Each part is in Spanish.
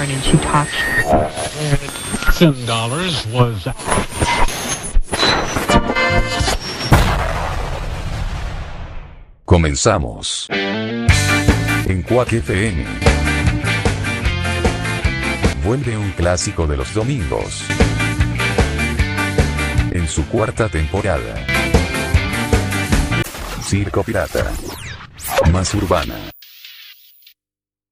yarn and she talks. Ten dollars was Comenzamos. En Quack FM. Vuelve un clásico de los domingos. En su cuarta temporada. Circo Pirata. Más urbana.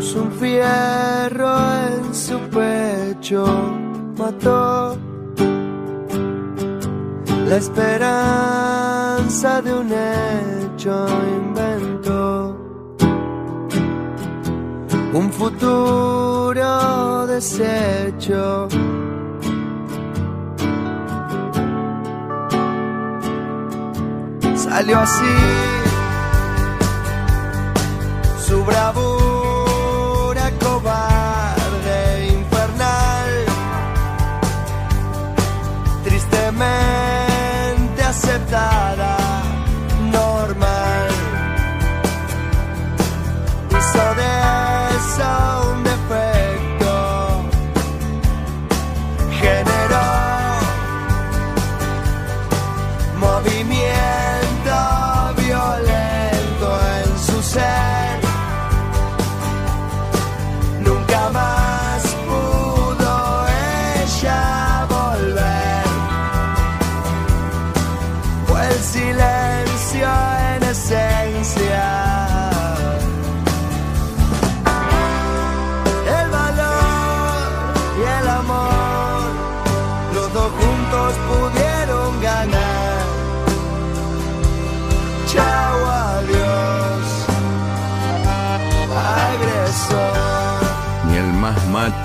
un fierro en su pecho, mató la esperanza de un hecho, inventó un futuro deshecho. Salió así su bravura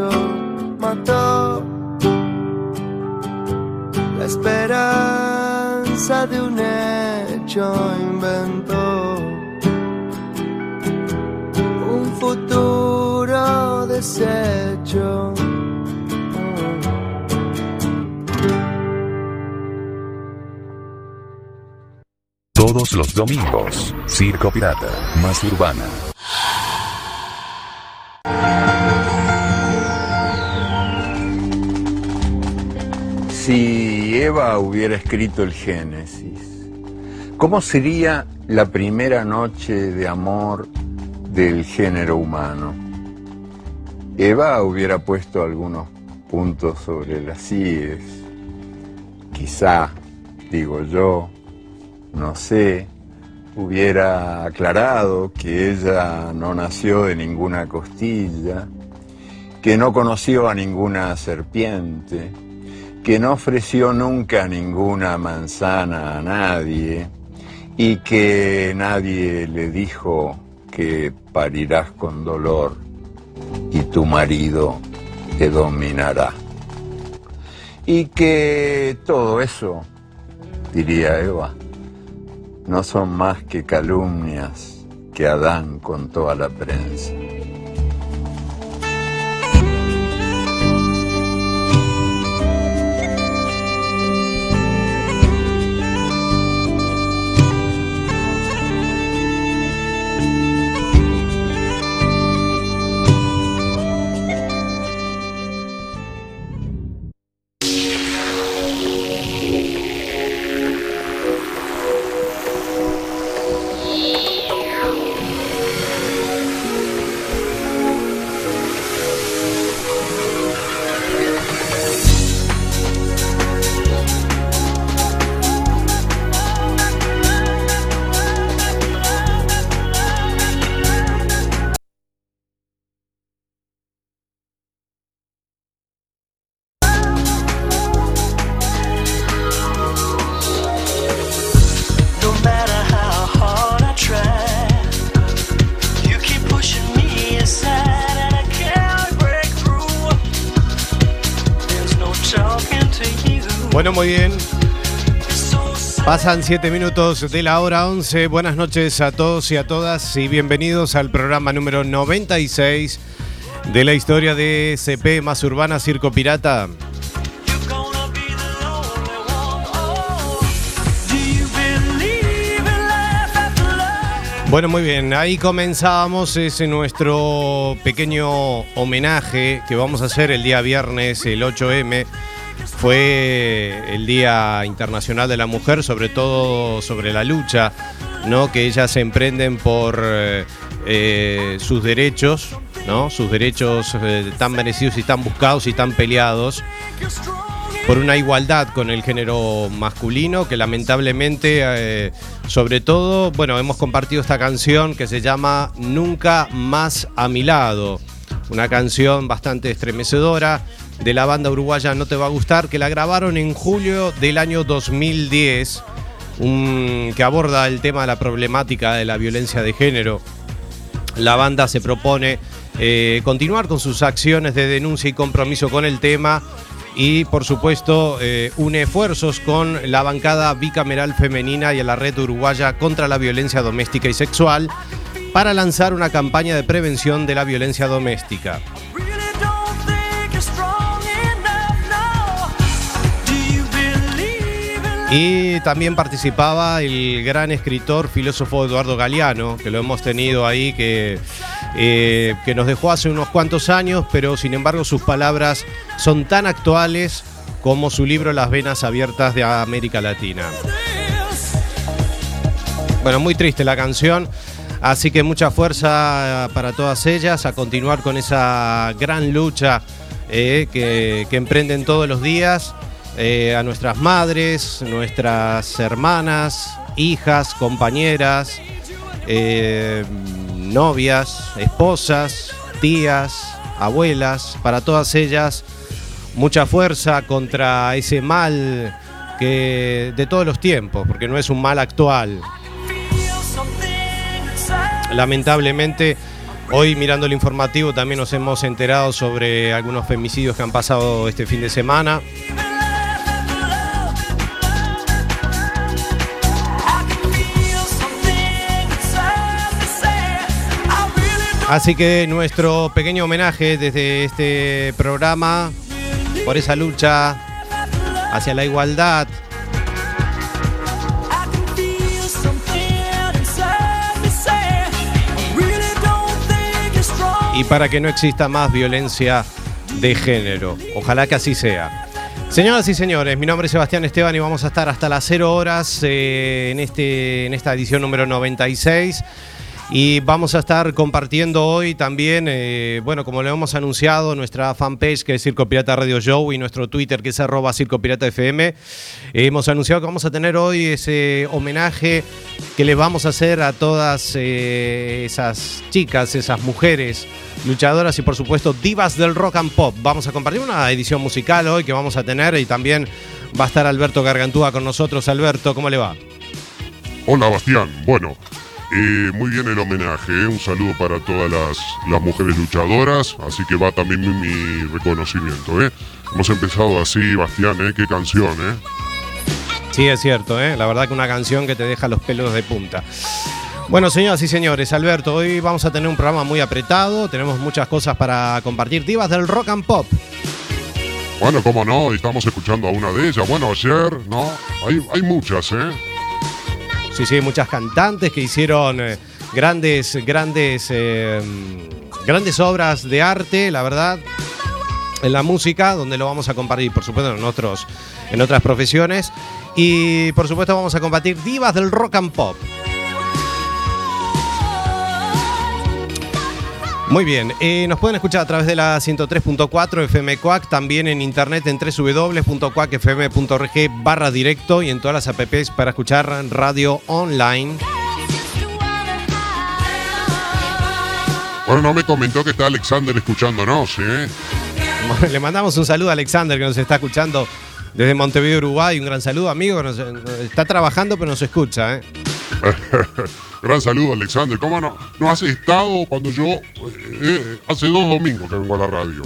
Mató la esperanza de un hecho, inventó un futuro deshecho. Todos los domingos. Circo Pirata. Más urbana. Si Eva hubiera escrito el Génesis, ¿cómo sería la primera noche de amor del género humano? Eva hubiera puesto algunos puntos sobre las IES. Quizá, digo yo, no sé, hubiera aclarado que ella no nació de ninguna costilla, que no conoció a ninguna serpiente, que no ofreció nunca ninguna manzana a nadie y que nadie le dijo que parirás con dolor y tu marido te dominará. Y que todo eso, diría Eva, no son más que calumnias que Adán contó a la prensa. Bueno, muy bien. Pasan 7 minutos de la hora 11. Buenas noches a todos y a todas y bienvenidos al programa número 96 de la historia de CP más urbana Circo Pirata. Bueno, muy bien, ahí comenzábamos ese nuestro pequeño homenaje que vamos a hacer el día viernes, el 8M. Fue el Día Internacional de la Mujer, sobre todo sobre la lucha ¿no? que ellas emprenden por eh, eh, sus derechos, ¿no? sus derechos eh, tan merecidos y tan buscados y tan peleados por una igualdad con el género masculino que lamentablemente, sobre todo, bueno, hemos compartido esta canción que se llama Nunca más a mi lado, una canción bastante estremecedora de la banda uruguaya No Te Va a Gustar, que la grabaron en julio del año 2010, un- que aborda el tema de la problemática de la violencia de género. La banda se propone eh, continuar con sus acciones de denuncia y compromiso con el tema y por supuesto eh, une esfuerzos con la bancada bicameral femenina y a la red uruguaya contra la violencia doméstica y sexual para lanzar una campaña de prevención de la violencia doméstica. Y también participaba el gran escritor, filósofo Eduardo Galeano, que lo hemos tenido ahí, que, eh, que nos dejó hace unos cuantos años, pero sin embargo sus palabras son tan actuales como su libro Las Venas Abiertas de América Latina. Bueno, muy triste la canción, así que mucha fuerza para todas ellas a continuar con esa gran lucha eh, que, que emprenden todos los días. Eh, a nuestras madres, nuestras hermanas, hijas, compañeras, eh, novias, esposas, tías, abuelas, para todas ellas mucha fuerza contra ese mal que de todos los tiempos, porque no es un mal actual. Lamentablemente, hoy mirando el informativo también nos hemos enterado sobre algunos femicidios que han pasado este fin de semana. Así que nuestro pequeño homenaje desde este programa por esa lucha hacia la igualdad, y para que no exista más violencia de género. Ojalá que así sea. Señoras y señores, mi nombre es Sebastián Esteban y vamos a estar hasta las 0 horas eh, en, este, en esta edición número 96. Y vamos a estar compartiendo hoy también, eh, bueno, como lo hemos anunciado, nuestra fanpage que es Circo Pirata Radio Show y nuestro Twitter que es arroba Circo Pirata FM. Hemos anunciado que vamos a tener hoy ese homenaje que le vamos a hacer a todas eh, esas chicas, esas mujeres luchadoras y por supuesto divas del rock and pop. Vamos a compartir una edición musical hoy que vamos a tener y también va a estar Alberto Gargantúa con nosotros. Alberto, ¿cómo le va? Hola Bastián, bueno, eh, muy bien el homenaje, ¿eh? un saludo para todas las, las mujeres luchadoras, así que va también mi, mi reconocimiento. ¿eh? Hemos empezado así, Bastián, ¿eh? qué canción, ¿eh? Sí, es cierto, ¿eh? la verdad que una canción que te deja los pelos de punta. Bueno, señoras y señores, Alberto, hoy vamos a tener un programa muy apretado, tenemos muchas cosas para compartir, divas del rock and pop. Bueno, cómo no, estamos escuchando a una de ellas. Bueno, ayer, ¿no? Hay, hay muchas, ¿eh? Sí, sí, muchas cantantes que hicieron eh, grandes, grandes, eh, grandes obras de arte, la verdad, en la música, donde lo vamos a compartir, por supuesto, en, otros, en otras profesiones. Y por supuesto vamos a compartir divas del rock and pop. Muy bien, eh, nos pueden escuchar a través de la 103.4 FM Cuac, también en internet en www.cuacfm.org barra directo y en todas las apps para escuchar radio online. Bueno, no me comentó que está Alexander escuchándonos, ¿eh? Le mandamos un saludo a Alexander que nos está escuchando desde Montevideo, Uruguay. Un gran saludo, amigo, que nos- está trabajando pero nos escucha. ¿eh? Gran saludo, Alexander. ¿Cómo no? No has estado cuando yo. eh, hace dos domingos que vengo a la radio.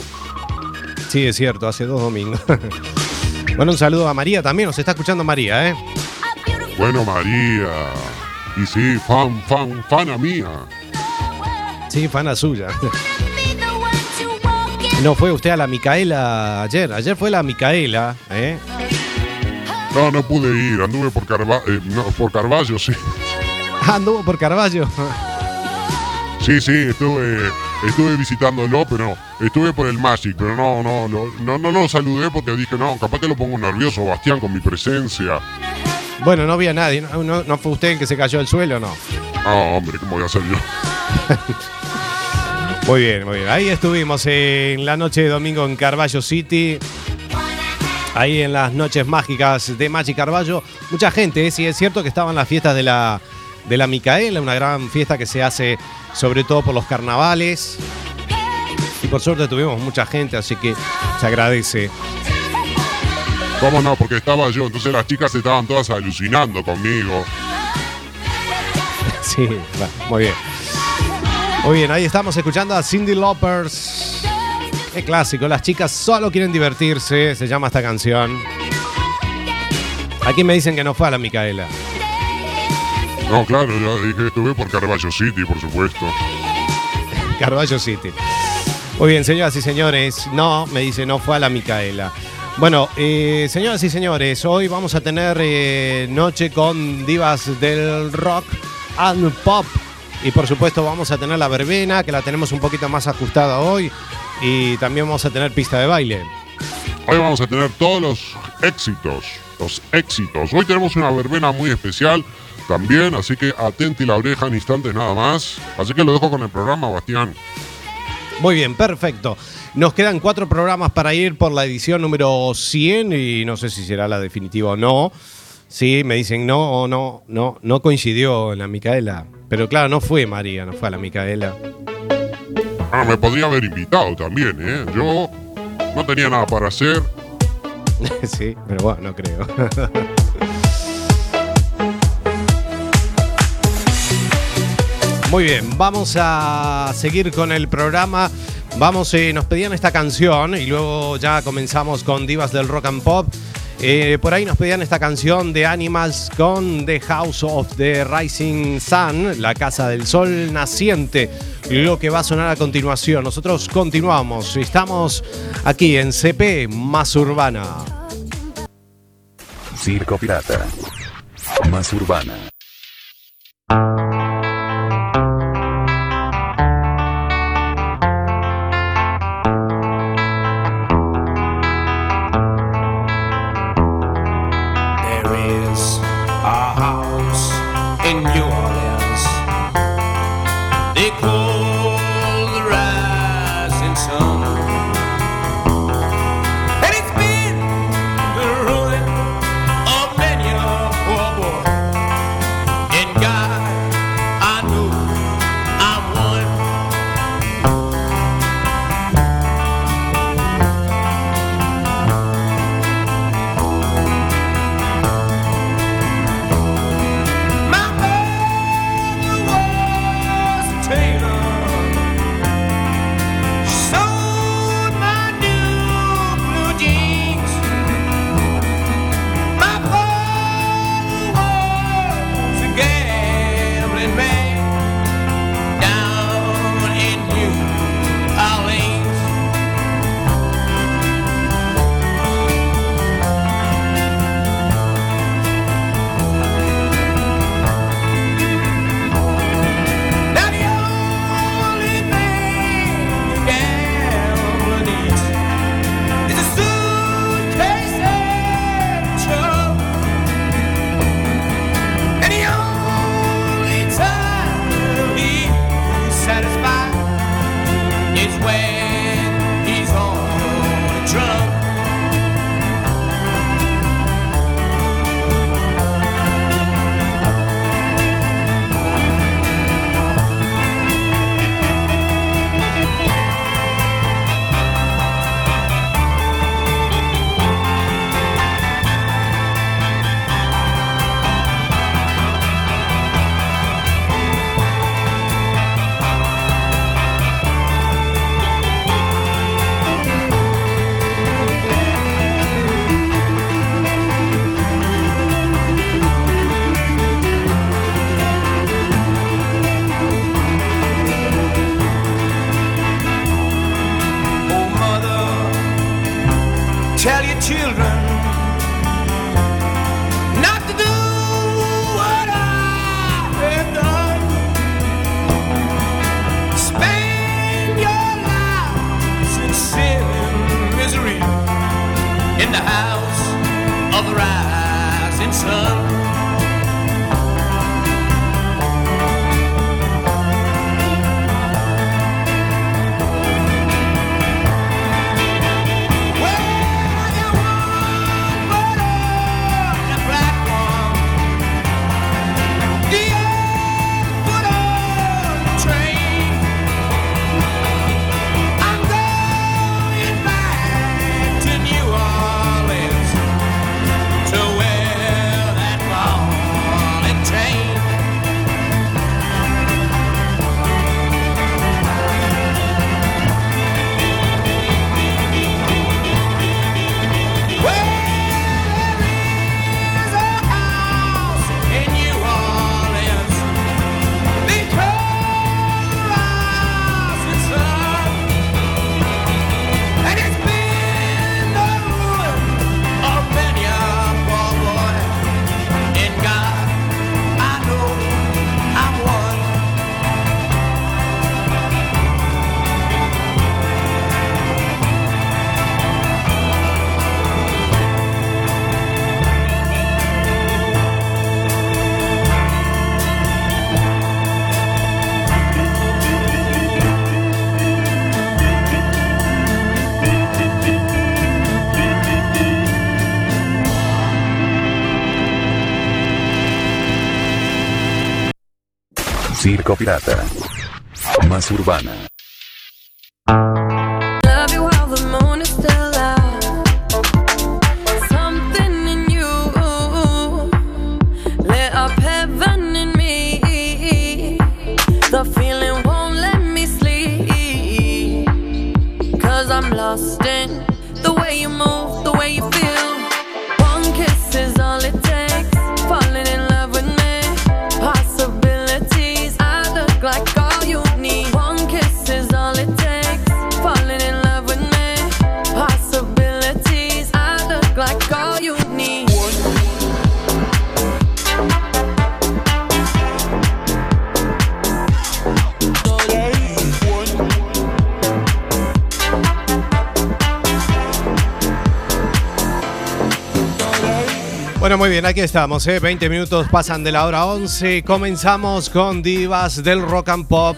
Sí, es cierto, hace dos domingos. bueno, un saludo a María también, nos está escuchando María, ¿eh? Bueno, María. Y sí, fan, fan, fana mía. Sí, fana suya. No fue usted a la Micaela ayer, ayer fue la Micaela, ¿eh? No, no pude ir. Anduve por, Carva eh, no, por Carballo, sí. Anduvo por Carballo. Sí, sí, estuve, estuve visitándolo, pero estuve por el Magic, pero no, no, no, no, no lo saludé porque dije, no, capaz que lo pongo nervioso, Bastián, con mi presencia. Bueno, no había nadie, no, no- no fue usted el que se cayó al suelo, no. Ah, hombre, ¿cómo voy a ser yo? Muy bien, muy bien. Ahí estuvimos en la noche de domingo en Carballo City. Ahí en las noches mágicas de Magic Carballo. Mucha gente, ¿eh? sí es cierto que estaban las fiestas de la, de la Micaela, una gran fiesta que se hace sobre todo por los carnavales. Y por suerte tuvimos mucha gente, así que se agradece. ¿Cómo no? Porque estaba yo, entonces las chicas estaban todas alucinando conmigo. Sí, muy bien. Muy bien, ahí estamos escuchando a Cindy Loppers. Qué clásico, las chicas solo quieren divertirse, se llama esta canción. Aquí me dicen que no fue a la Micaela. No, claro, ya dije, estuve por Carballo City, por supuesto. Carballo City. Muy bien, señoras y señores. No, me dice, no fue a la Micaela. Bueno, eh, señoras y señores, hoy vamos a tener eh, noche con divas del rock and pop. Y por supuesto vamos a tener la verbena, que la tenemos un poquito más ajustada hoy. Y también vamos a tener pista de baile. Hoy vamos a tener todos los éxitos, los éxitos. Hoy tenemos una verbena muy especial también, así que atente la oreja en instantes nada más. Así que lo dejo con el programa, Bastián. Muy bien, perfecto. Nos quedan cuatro programas para ir por la edición número 100 y no sé si será la definitiva o no. Sí, me dicen no o no, no, no coincidió en la Micaela. Pero claro, no fue María, no fue a la Micaela. Ah, me podría haber invitado también, ¿eh? Yo no tenía nada para hacer. sí, pero bueno, no creo. Muy bien, vamos a seguir con el programa. Vamos, eh, nos pedían esta canción y luego ya comenzamos con Divas del Rock and Pop. Eh, por ahí nos pedían esta canción de Animals con The House of the Rising Sun, la Casa del Sol Naciente, lo que va a sonar a continuación. Nosotros continuamos, estamos aquí en CP Más Urbana. Circo Pirata. Más urbana. Me sleep. Cause I'm lost in the way you move, the way you feel. Muy bien, aquí estamos, ¿eh? 20 minutos pasan de la hora 11. Comenzamos con Divas del Rock and Pop.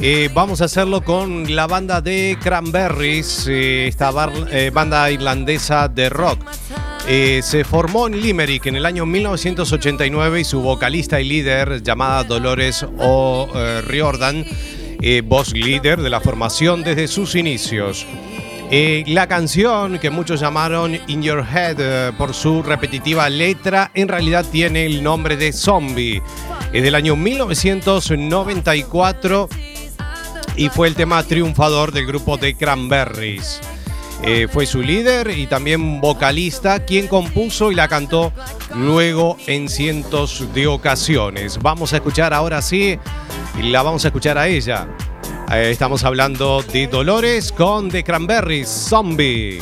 Eh, vamos a hacerlo con la banda de Cranberries, eh, esta eh, banda irlandesa de rock. Eh, se formó en Limerick en el año 1989 y su vocalista y líder, llamada Dolores O'Riordan, eh, voz líder de la formación desde sus inicios. Eh, la canción que muchos llamaron In Your Head eh, por su repetitiva letra, en realidad tiene el nombre de Zombie. Es del año 1994 y fue el tema triunfador del grupo de Cranberries. Eh, fue su líder y también vocalista quien compuso y la cantó luego en cientos de ocasiones. Vamos a escuchar ahora sí, y la vamos a escuchar a ella. Eh, estamos hablando de Dolores con The Cranberries Zombie.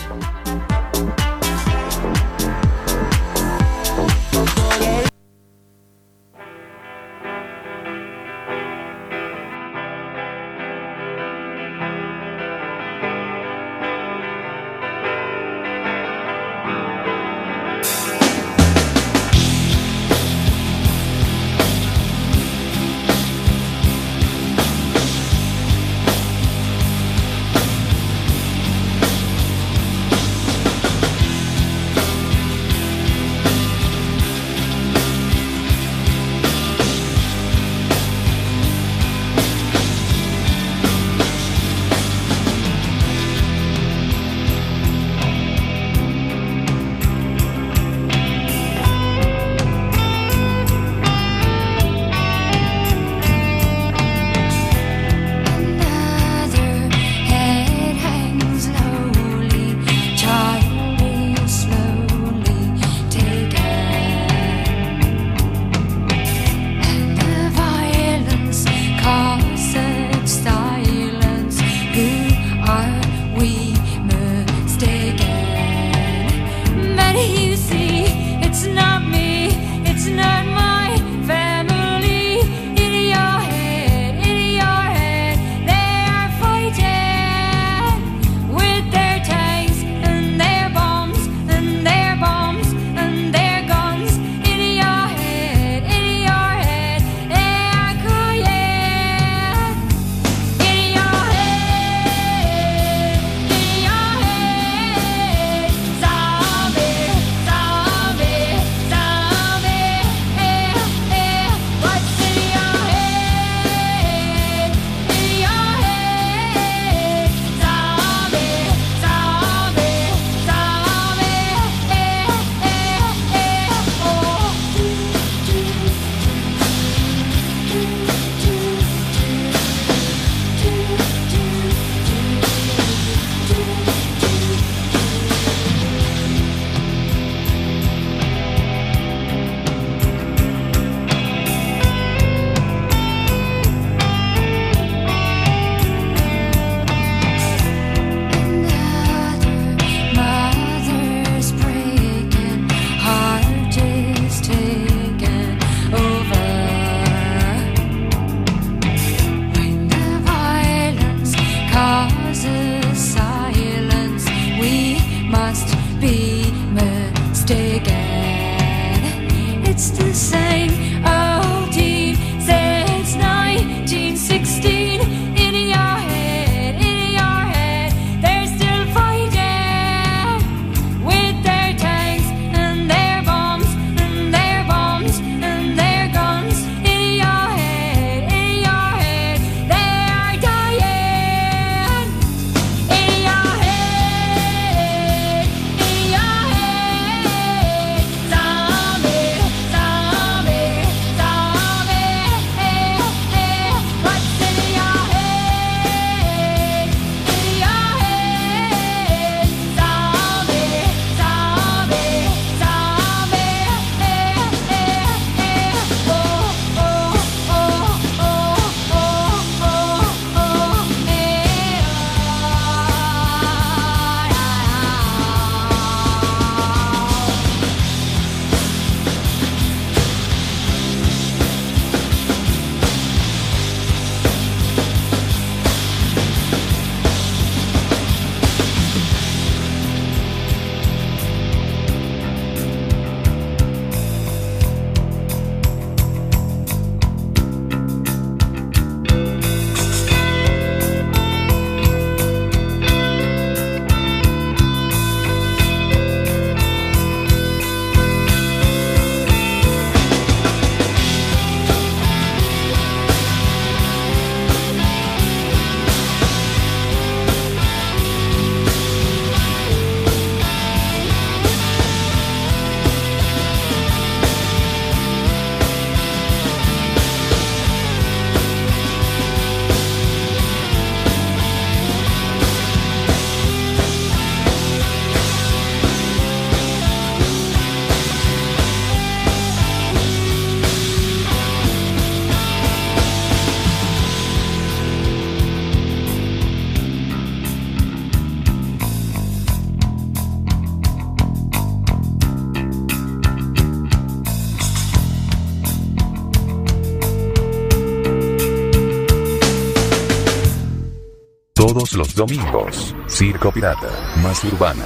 Los domingos, Circo Pirata, más urbana.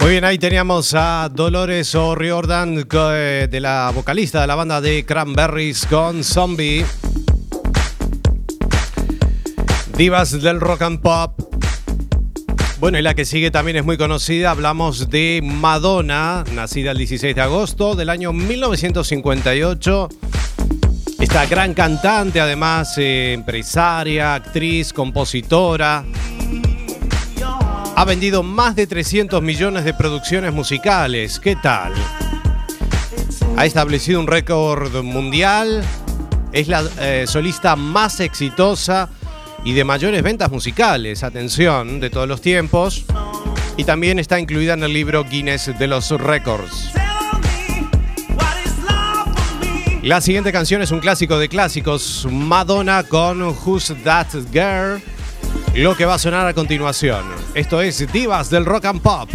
Muy bien, ahí teníamos a Dolores O'Riordan, eh, de la vocalista de la banda de Cranberries con Zombie. Divas del rock and pop. Bueno, y la que sigue también es muy conocida. Hablamos de Madonna, nacida el 16 de agosto del año 1958. Esta gran cantante, además eh, empresaria, actriz, compositora. Ha vendido más de 300 millones de producciones musicales. ¿Qué tal? Ha establecido un récord mundial. Es la eh, solista más exitosa y de mayores ventas musicales, atención, de todos los tiempos. Y también está incluida en el libro Guinness de los Récords. La siguiente canción es un clásico de clásicos, Madonna con Who's That Girl, lo que va a sonar a continuación. Esto es Divas del Rock and Pop.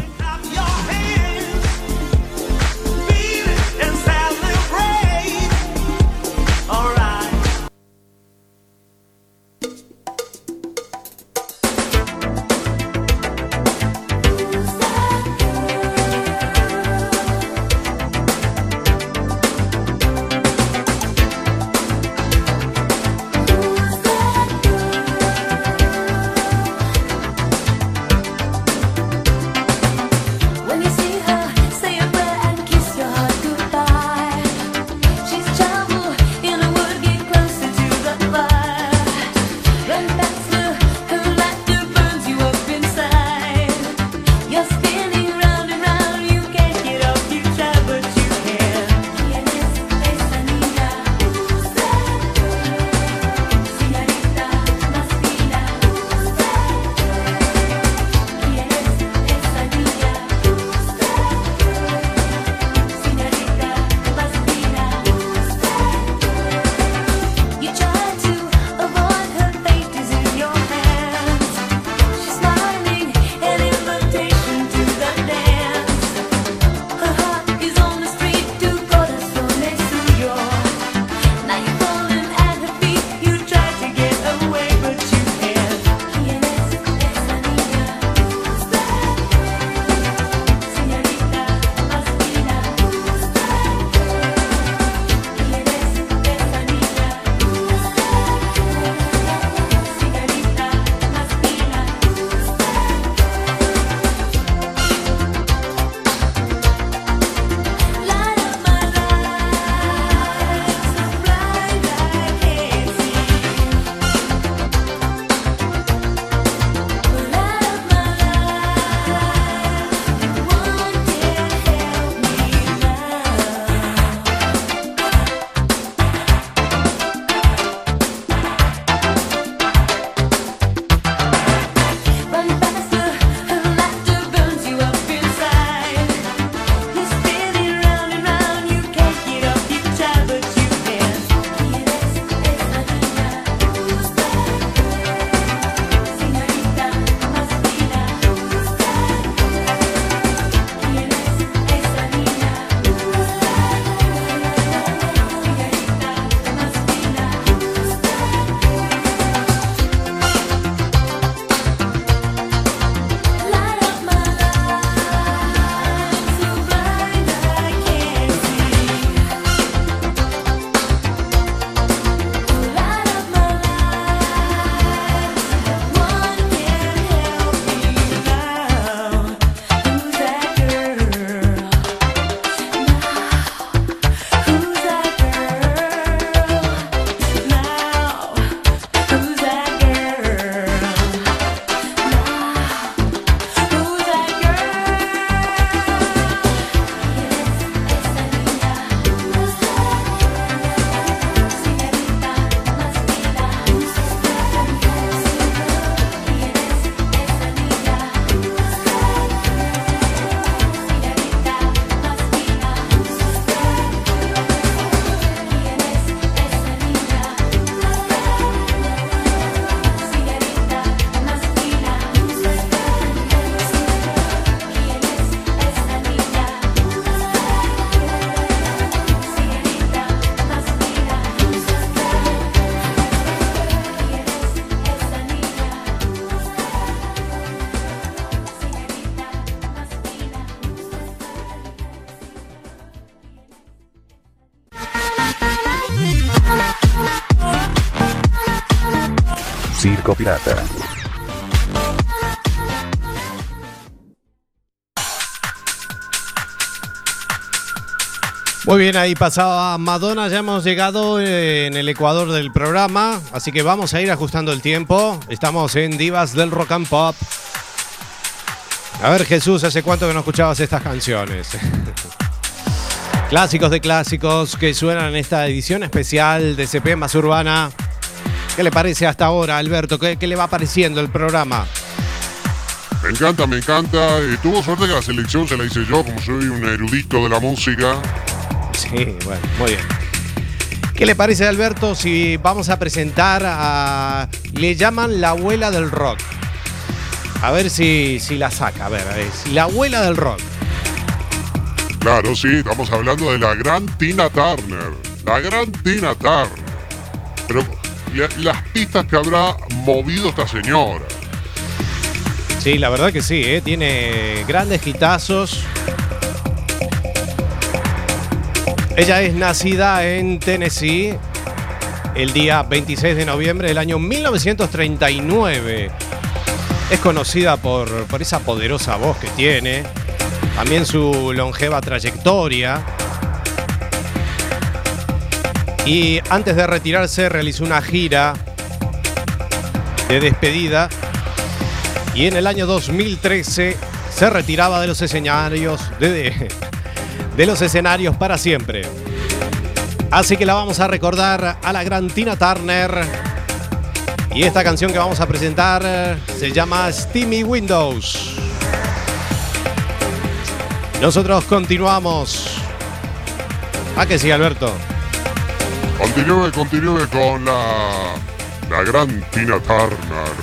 Muy bien, ahí pasaba Madonna, ya hemos llegado eh, en el ecuador del programa, así que vamos a ir ajustando el tiempo. Estamos en Divas del Rock and Pop. A ver Jesús, ¿hace cuánto que no escuchabas estas canciones? clásicos de clásicos que suenan en esta edición especial de CP Más Urbana. ¿Qué le parece hasta ahora, Alberto? ¿Qué, qué le va pareciendo el programa? Me encanta, me encanta. Y tuvo suerte que la selección se la hice yo, como soy un erudito de la música. Sí, bueno, muy bien. ¿Qué le parece, Alberto, si vamos a presentar a... Le llaman la abuela del rock. A ver si, si la saca, a ver, a ver. si La abuela del rock. Claro, sí, estamos hablando de la gran Tina Turner. La gran Tina Turner. Pero las pistas que habrá movido esta señora. Sí, la verdad que sí, ¿eh? tiene grandes hitazos. Ella es nacida en Tennessee el día 26 de noviembre del año 1939. Es conocida por, por esa poderosa voz que tiene, también su longeva trayectoria. Y antes de retirarse realizó una gira de despedida y en el año 2013 se retiraba de los escenarios de, de- los escenarios para siempre. Así que la vamos a recordar a la gran Tina Turner. Y esta canción que vamos a presentar se llama Steamy Windows. Nosotros continuamos. ¿A que sí, Alberto? Continúe, continúe con la, la gran Tina Turner.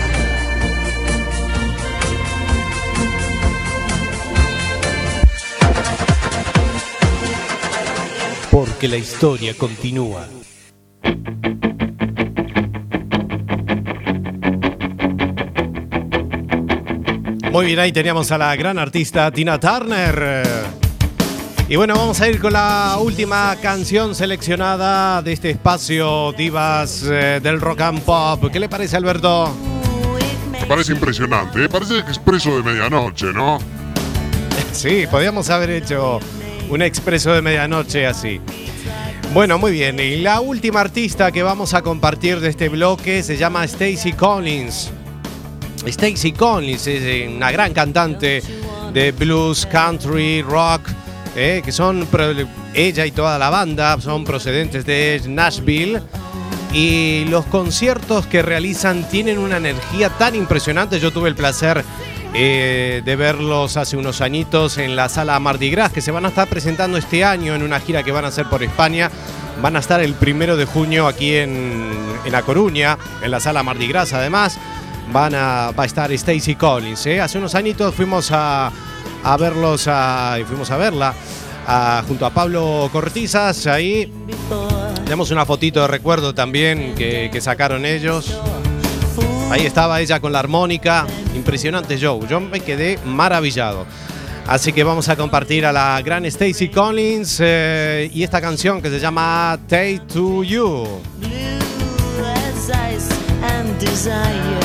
Porque la historia continúa. Muy bien, ahí teníamos a la gran artista Tina Turner. Y bueno, vamos a ir con la última canción seleccionada de este espacio Divas eh, del Rock and Pop. ¿Qué le parece, Alberto? Me parece impresionante, ¿eh? parece expreso de medianoche, ¿no? Sí, podríamos haber hecho un expreso de medianoche así. Bueno, muy bien. Y la última artista que vamos a compartir de este bloque se llama Stacy Collins. Stacy Collins es eh, una gran cantante de blues, country, rock, eh, que son ella y toda la banda son procedentes de Nashville. Y los conciertos que realizan tienen una energía tan impresionante. Yo tuve el placer eh, de verlos hace unos añitos en la sala Mardi Gras, que se van a estar presentando este año en una gira que van a hacer por España. Van a estar el primero de junio aquí en, en A Coruña, en la sala Mardi Gras además. Van a, va a estar Stacy Collins. ¿eh? Hace unos añitos fuimos a, a verlos, a- y fuimos a verla a- junto a Pablo Cortizas ahí. Tenemos una fotito de recuerdo también que, que sacaron ellos. Ahí estaba ella con la armónica. Impresionante show. Yo me quedé maravillado. Así que vamos a compartir a la gran Stacy Collins eh, y esta canción que se llama Take to You. ice and desire.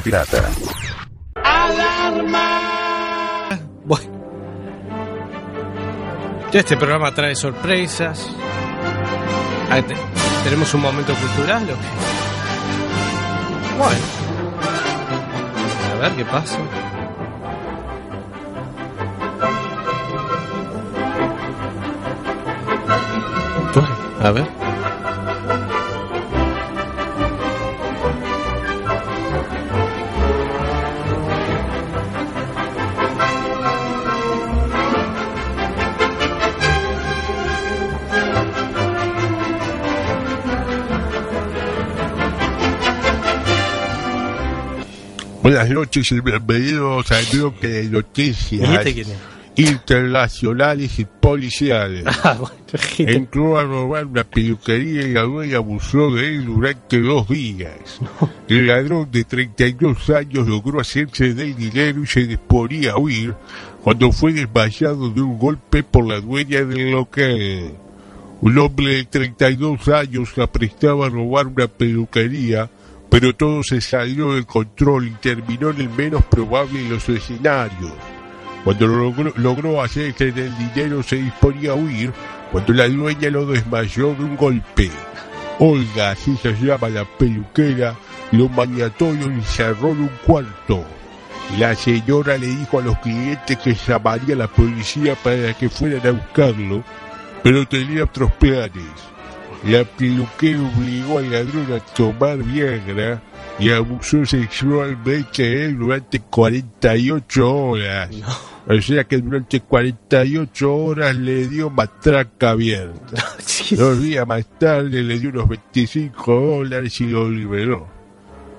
Pirata. Bueno. Ya este programa trae sorpresas. Ah, te- ¿Tenemos un momento cultural o qué? Bueno. A ver qué pasa. Bueno, a ver. Buenas noches y bienvenidos al bloque de noticias internacionales y policiales. Entró a robar una peluquería y la dueña abusó de él durante dos días. El ladrón de 32 años logró hacerse del dinero y se disponía a huir cuando fue desmayado de un golpe por la dueña del local. Un hombre de 32 años se aprestaba a robar una peluquería, pero todo se salió del control y terminó en el menos probable de los escenarios. Cuando logró, logró hacerse del dinero se disponía a huir, cuando la dueña lo desmayó de un golpe. Olga, así se llama la peluquera, lo maniató y lo encerró en un cuarto. La señora le dijo a los clientes que llamaría a la policía para que fueran a buscarlo, pero tenía otros planes. La peluquera obligó al ladrón a tomar Viagra y abusó sexualmente de él durante 48 horas. O sea que durante 48 horas le dio matraca abierta. Dos días más tarde le dio unos 25 dólares y lo liberó.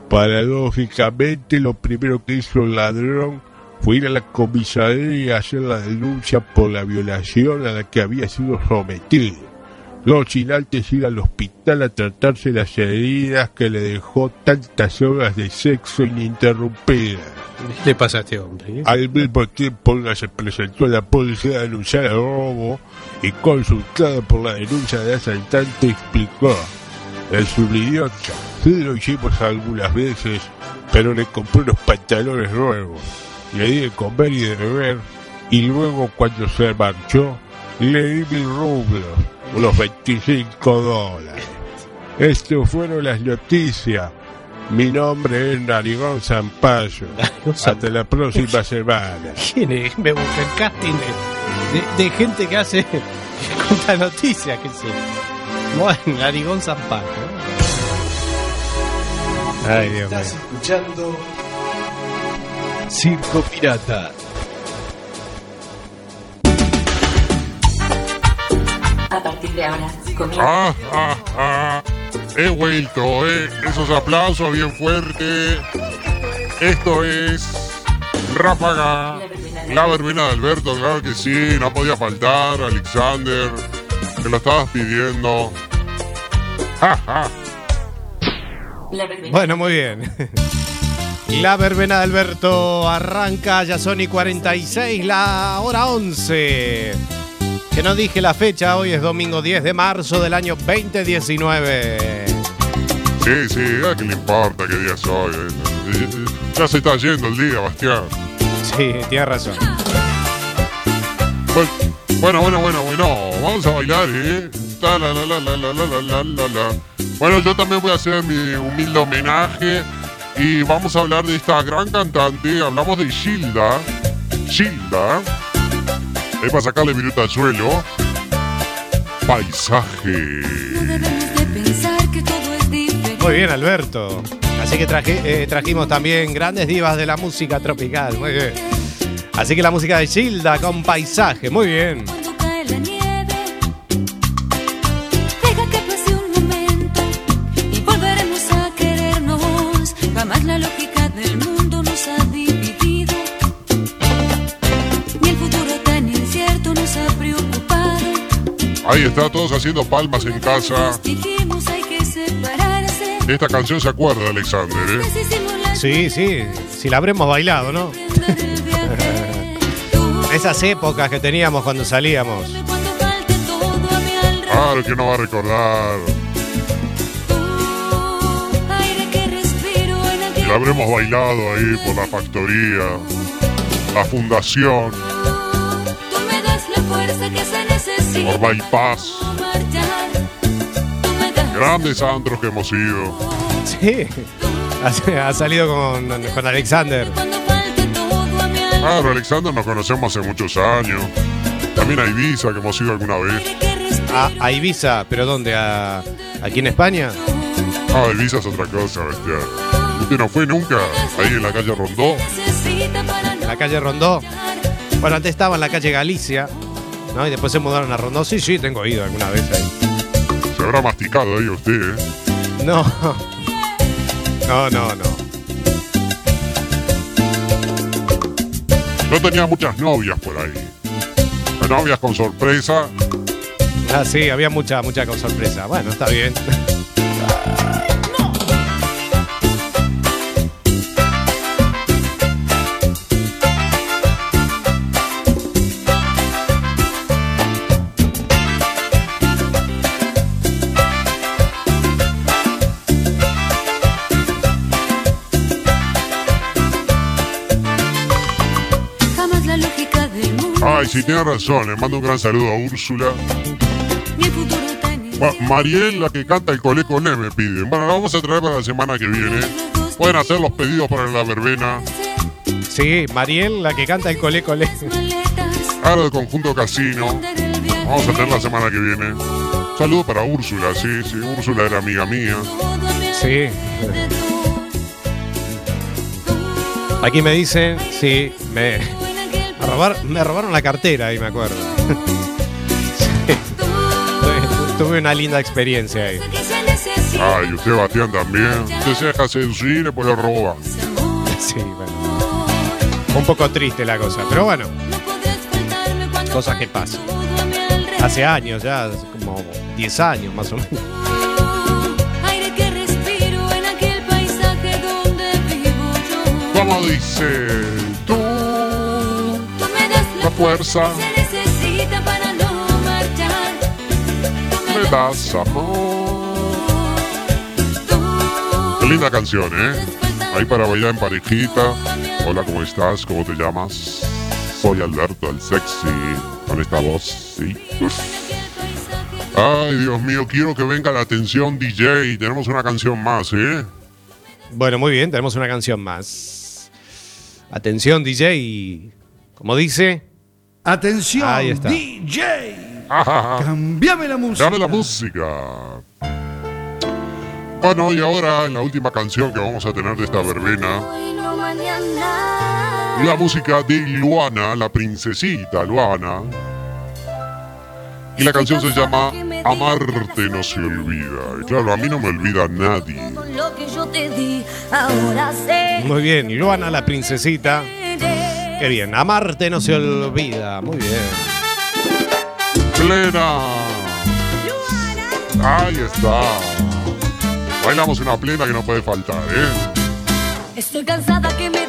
Paradójicamente, lo primero que hizo el ladrón fue ir a la comisaría y hacer la denuncia por la violación a la que había sido sometido. No sin antes ir al hospital a tratarse las heridas que le dejó tantas horas de sexo ininterrumpidas. ¿Qué le pasa a este hombre? Al mismo tiempo, Olga se presentó a la policía a denunciar el robo y consultada por la denuncia de asaltante explicó Es un idiota. Sí lo hicimos algunas veces, pero le compré unos pantalones nuevos. Le di de comer y de beber, y luego cuando se marchó, le di mil rublos, unos 25 dólares. Estas fueron las noticias. Mi nombre es Narigón Zampayo. Hasta la próxima semana. ¿Quién es? Me busca el casting de, de- de gente que hace cuenta noticias, que sé. Bueno, Arigón Zampato. Ay, Dios mío. Estás escuchando Circo Pirata. Partir de ahora, comienza. Ah, ah, ah. He vuelto, eh. Esos aplausos bien fuertes. Esto es Ráfaga. La verbena de Alberto, claro que sí, no podía faltar, Alexander, que lo estabas pidiendo. Ja, ja. Bueno, muy bien. La verbena de Alberto arranca, ya son y 46, la hora 11. Que no dije la fecha, hoy es domingo 10 de marzo del año 2019. Sí, sí, ¿a qué le importa qué día es hoy? ¿eh? Ya se está yendo el día, Bastián. Sí, tienes razón. Bueno, bueno, bueno, bueno, vamos a bailar, ¿eh? La, la, la, bueno, yo también voy a hacer mi humilde homenaje y vamos a hablar de esta gran cantante. Hablamos de Gilda. Gilda es para sacarle minuto al suelo. Paisaje. Pensar que todo es diferente. Muy bien, Alberto. Así que traje- eh, trajimos también grandes divas de la música tropical. Muy bien. Así que la música de Gilda con paisaje. Muy bien. Ahí está, todos haciendo palmas en casa. Dijimos hay que separarse. De esta canción se acuerda, Alexander, ¿eh? Sí, sí. Si la habremos bailado, ¿no? Esas épocas que teníamos cuando salíamos. Claro que no va a recordar. En el La habremos bailado ahí por la factoría, la fundación, Tú me das Grandes antros que hemos ido. Sí. Ha, ha salido con, con Alexander. Claro, Alexander nos conocemos hace muchos años. También a Ibiza, que hemos ido alguna vez. A, a Ibiza, ¿pero dónde? ¿A, ¿Aquí en España? Ah, Ibiza es otra cosa, bestial. ¿Usted no fue nunca? Ahí en la calle Rondó. La calle Rondó. Bueno, antes estaba en la calle Galicia, ¿no? Y después se mudaron a Rondó. Sí, sí, tengo ido alguna vez ahí. Se habrá masticado ahí usted, ¿eh? No. No, no, no. No tenía muchas novias por ahí. Novias con sorpresa. Ah, sí, había mucha, mucha con sorpresa. Bueno, está bien. Ay, sí, tiene razón. Le mando un gran saludo a Úrsula. Ma- Mariel, la que canta el cole con E, me piden. Bueno, la vamos a traer para la semana que viene. Pueden hacer los pedidos para la verbena. Sí, Mariel, la que canta el colé colé. Ahora del conjunto casino. Vamos a tener la semana que viene. Saludo para Úrsula, sí, sí. Úrsula era amiga mía. Sí. Aquí me dicen, sí, me, robar- me robaron la cartera ahí, me acuerdo. Sí. Tuve- una linda experiencia ahí. Ay, usted, Bastián, también. Usted se deja seducir y después lo roba. Sí, bueno. Un poco triste la cosa, pero bueno. Cosas que pasan. Hace años ya, hace como 10 años más o menos. Aire que fuerza, que se necesita para no marchar. me das amor. Qué linda canción, ¿eh? Ahí para bailar en parejita. Hola, ¿cómo estás? ¿Cómo te llamas? Soy Alberto, el sexy. Con esta voz, sí. Ay, Dios mío, quiero que venga la atención DJ. Tenemos una canción más, ¿eh? Bueno, muy bien, tenemos una canción más. Atención, DJ. Como dice. Atención, Ahí está. DJ. Ajá. Cambiame la música. Dame la música. Bueno, y ahora en la última canción que vamos a tener de esta verbena, Hoy no mañana. la música de Luana, la princesita Luana. Y la canción se llama Amarte no se olvida. Y claro, a mí no me olvida nadie. Muy bien, Luana la princesita. Qué bien, amarte no se olvida. Muy bien. Plena. Ahí está. Bailamos una plena que no puede faltar, ¿eh? Estoy cansada que me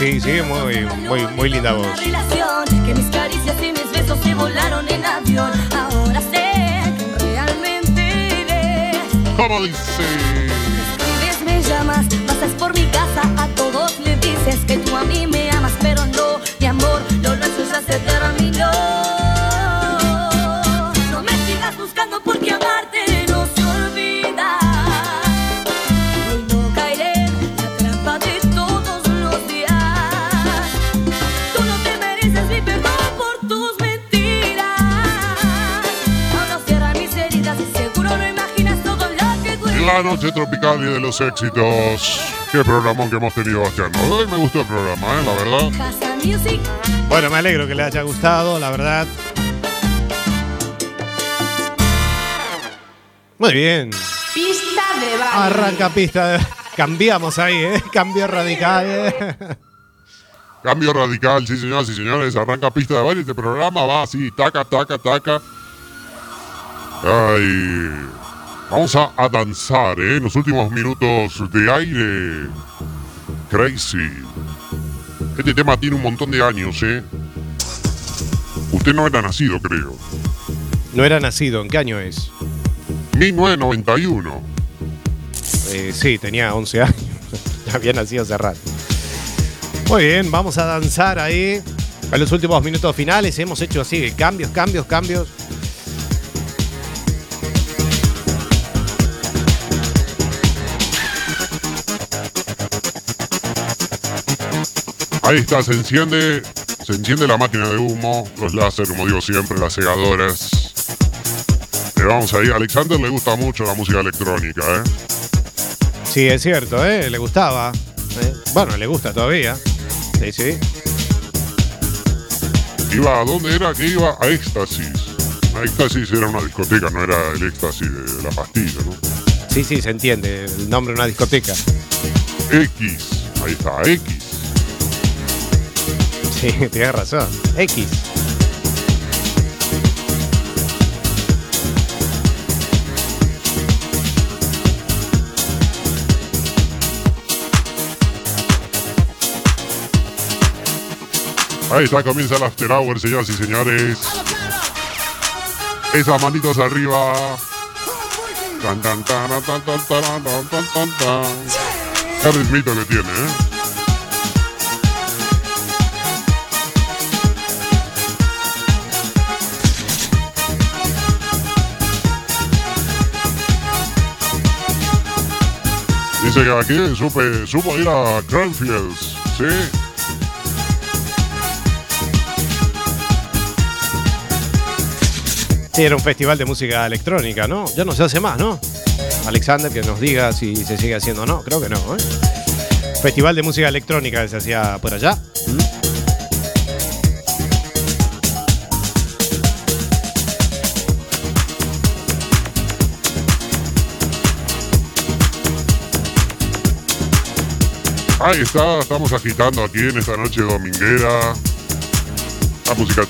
Sí, sí, muy, muy, muy linda voz. Que mis caricias y mis besos se volaron en avión Ahora sé que realmente eres ¿Cómo dice? Escribes, me llamas, pasas por mi casa A todos le dices que tú a mí me amas Pero no, mi amor, lo nuestro ya se terminó La noche tropical y de los éxitos. Qué programón que hemos tenido, Bastián. Hoy me gustó el programa, ¿eh? La verdad. Casa Music. Bueno, me alegro que le haya gustado, la verdad. Muy bien. Pista de baile. Arranca pista. Cambiamos ahí, ¿eh? Cambio radical. ¿eh? Cambio radical, sí, señoras y señores. Arranca pista de baile. Este programa va así, taca, taca, taca. Ay. Vamos a, a danzar, ¿eh? En los últimos minutos de aire. Crazy. Este tema tiene un montón de años, ¿eh? Usted no era nacido, creo. No era nacido, ¿en qué año es? 1991. Eh, sí, tenía 11 años. Había nacido hace rato. Muy bien, vamos a danzar ahí. A los últimos minutos finales hemos hecho así, cambios, cambios, cambios. Ahí está, se enciende, se enciende la máquina de humo, los láser, como digo siempre, las segadoras. Le vamos ahí, a Alexander le gusta mucho la música electrónica, ¿eh? Sí, es cierto, ¿eh? Le gustaba. ¿eh? Bueno, le gusta todavía. Sí, sí. Iba, ¿a dónde era que iba? A Éxtasis. A Éxtasis era una discoteca, no era el éxtasis de la pastilla, ¿no? Sí, sí, se entiende. El nombre de una discoteca. X, ahí está, X. Sí, tienes razón. X. Ahí está, comienza el After Hour, señoras y señores. Esas manitos arriba. Tan, tan, tan, tan, tan, tan, tan, tan, tan, tan. Qué ritmito que tiene, ¿eh? Dice que aquí supe, supo ir a Cranfields, ¿sí? Sí, era un festival de música electrónica, ¿no? Ya no se hace más, ¿no? Alexander, que nos diga si se sigue haciendo o no. Creo que no, ¿eh? Festival de música electrónica que se hacía por allá. Ahí está, estamos agitando aquí en esta noche dominguera. La música